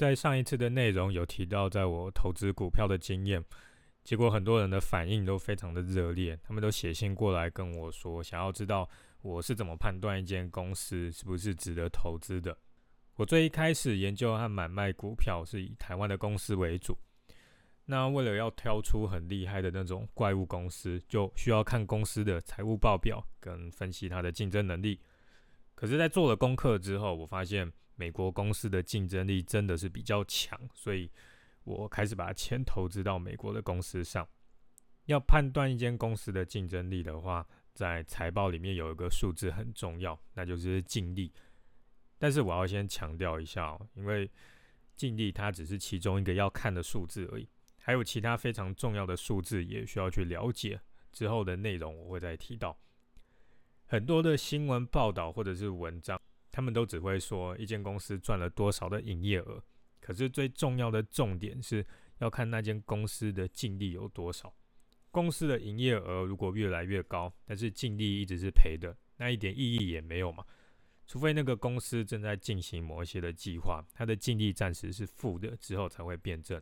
在上一次的内容有提到，在我投资股票的经验，结果很多人的反应都非常的热烈，他们都写信过来跟我说，想要知道我是怎么判断一间公司是不是值得投资的。我最一开始研究和买卖股票是以台湾的公司为主，那为了要挑出很厉害的那种怪物公司，就需要看公司的财务报表跟分析它的竞争能力。可是，在做了功课之后，我发现美国公司的竞争力真的是比较强，所以我开始把钱投资到美国的公司上。要判断一间公司的竞争力的话，在财报里面有一个数字很重要，那就是净利。但是我要先强调一下哦，因为净利它只是其中一个要看的数字而已，还有其他非常重要的数字也需要去了解。之后的内容我会再提到。很多的新闻报道或者是文章，他们都只会说一间公司赚了多少的营业额，可是最重要的重点是要看那间公司的净利有多少。公司的营业额如果越来越高，但是净利一直是赔的，那一点意义也没有嘛。除非那个公司正在进行某一些的计划，它的净利暂时是负的，之后才会变正。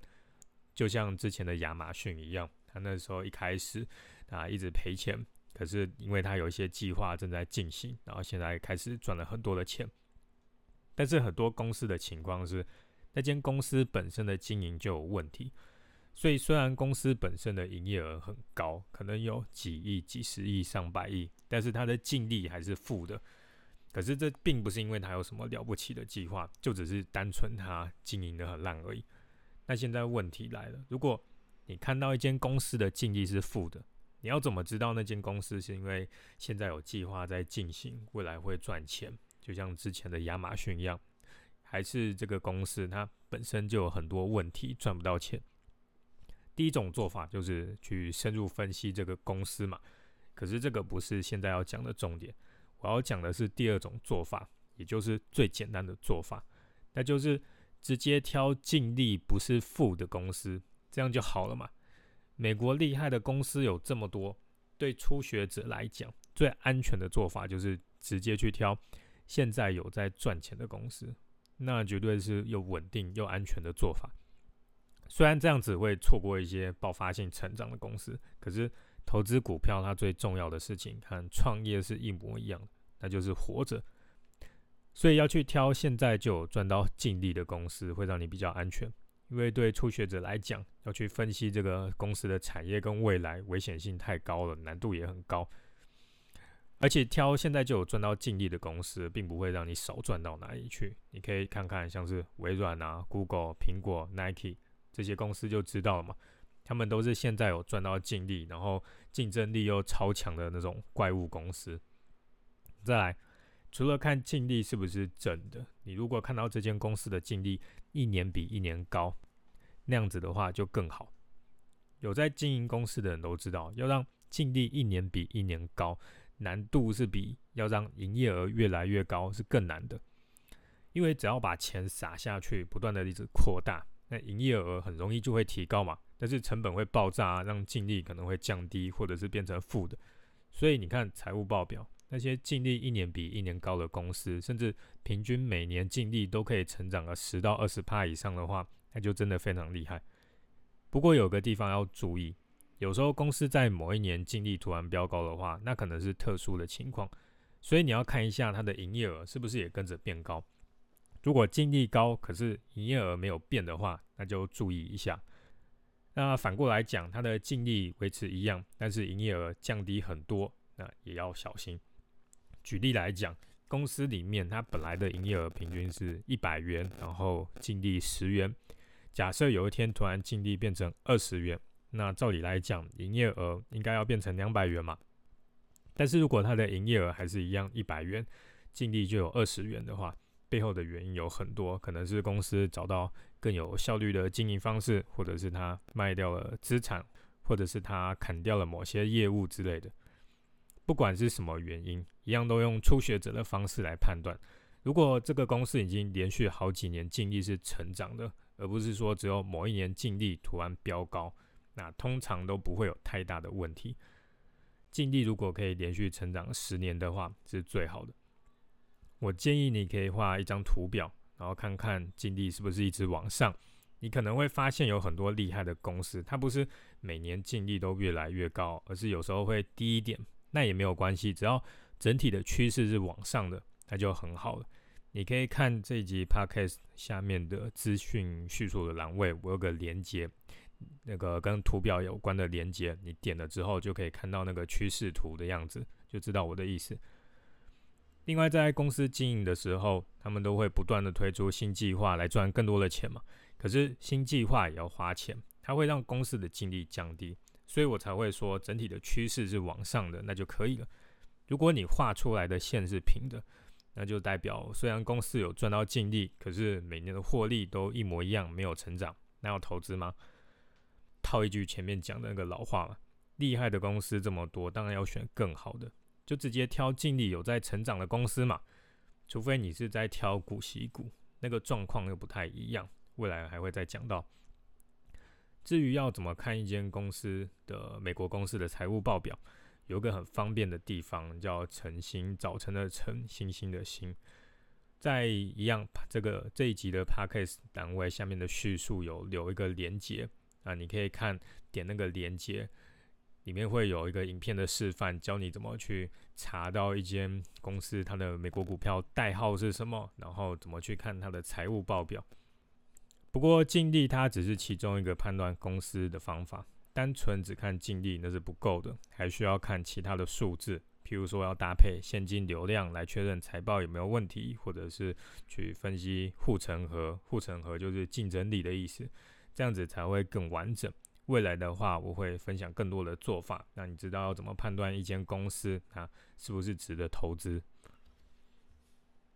就像之前的亚马逊一样，它那时候一开始啊一直赔钱，可是因为他有一些计划正在进行，然后现在开始赚了很多的钱。但是很多公司的情况是，那间公司本身的经营就有问题，所以虽然公司本身的营业额很高，可能有几亿、几十亿、上百亿，但是它的净利还是负的。可是这并不是因为他有什么了不起的计划，就只是单纯他经营的很烂而已。那现在问题来了，如果你看到一间公司的净利是负的，你要怎么知道那间公司是因为现在有计划在进行，未来会赚钱？就像之前的亚马逊一样，还是这个公司它本身就有很多问题，赚不到钱？第一种做法就是去深入分析这个公司嘛。可是这个不是现在要讲的重点。我要讲的是第二种做法，也就是最简单的做法，那就是直接挑净利不是负的公司，这样就好了嘛。美国厉害的公司有这么多，对初学者来讲，最安全的做法就是直接去挑现在有在赚钱的公司，那绝对是又稳定又安全的做法。虽然这样子会错过一些爆发性成长的公司，可是。投资股票，它最重要的事情和创业是一模一样的，那就是活着。所以要去挑现在就有赚到净利的公司，会让你比较安全。因为对初学者来讲，要去分析这个公司的产业跟未来，危险性太高了，难度也很高。而且挑现在就有赚到净利的公司，并不会让你少赚到哪里去。你可以看看像是微软啊、Google、苹果、Nike 这些公司就知道了嘛。他们都是现在有赚到净利，然后竞争力又超强的那种怪物公司。再来，除了看净利是不是真的，你如果看到这间公司的净利一年比一年高，那样子的话就更好。有在经营公司的人都知道，要让净利一年比一年高，难度是比要让营业额越来越高是更难的。因为只要把钱撒下去，不断的一直扩大，那营业额很容易就会提高嘛。但是成本会爆炸，让净利可能会降低，或者是变成负的。所以你看财务报表，那些净利一年比一年高的公司，甚至平均每年净利都可以成长个十到二十帕以上的话，那就真的非常厉害。不过有个地方要注意，有时候公司在某一年净利突然飙高的话，那可能是特殊的情况，所以你要看一下它的营业额是不是也跟着变高。如果净利高，可是营业额没有变的话，那就注意一下。那反过来讲，它的净利维持一样，但是营业额降低很多，那也要小心。举例来讲，公司里面它本来的营业额平均是一百元，然后净利十元。假设有一天突然净利变成二十元，那照理来讲，营业额应该要变成两百元嘛。但是如果它的营业额还是一样一百元，净利就有二十元的话。背后的原因有很多，可能是公司找到更有效率的经营方式，或者是他卖掉了资产，或者是他砍掉了某些业务之类的。不管是什么原因，一样都用初学者的方式来判断。如果这个公司已经连续好几年净利是成长的，而不是说只有某一年净利突然飙高，那通常都不会有太大的问题。净利如果可以连续成长十年的话，是最好的。我建议你可以画一张图表，然后看看净利是不是一直往上。你可能会发现有很多厉害的公司，它不是每年净利都越来越高，而是有时候会低一点。那也没有关系，只要整体的趋势是往上的，那就很好了。你可以看这一集 podcast 下面的资讯叙述的栏位，我有个连接，那个跟图表有关的连接，你点了之后就可以看到那个趋势图的样子，就知道我的意思。另外，在公司经营的时候，他们都会不断的推出新计划来赚更多的钱嘛。可是新计划也要花钱，它会让公司的净利降低，所以我才会说整体的趋势是往上的，那就可以了。如果你画出来的线是平的，那就代表虽然公司有赚到净利，可是每年的获利都一模一样，没有成长，那要投资吗？套一句前面讲的那个老话嘛，厉害的公司这么多，当然要选更好的。就直接挑净利有在成长的公司嘛，除非你是在挑股息股，那个状况又不太一样。未来还会再讲到。至于要怎么看一间公司的美国公司的财务报表，有个很方便的地方叫晨星，早晨的晨，星星的星，在一样这个这一集的 podcast 单位下面的叙述有留一个连接啊，你可以看点那个连接。里面会有一个影片的示范，教你怎么去查到一间公司它的美国股票代号是什么，然后怎么去看它的财务报表。不过净利它只是其中一个判断公司的方法，单纯只看净利那是不够的，还需要看其他的数字，譬如说要搭配现金流量来确认财报有没有问题，或者是去分析护城河，护城河就是竞争力的意思，这样子才会更完整。未来的话，我会分享更多的做法，让你知道要怎么判断一间公司啊是不是值得投资。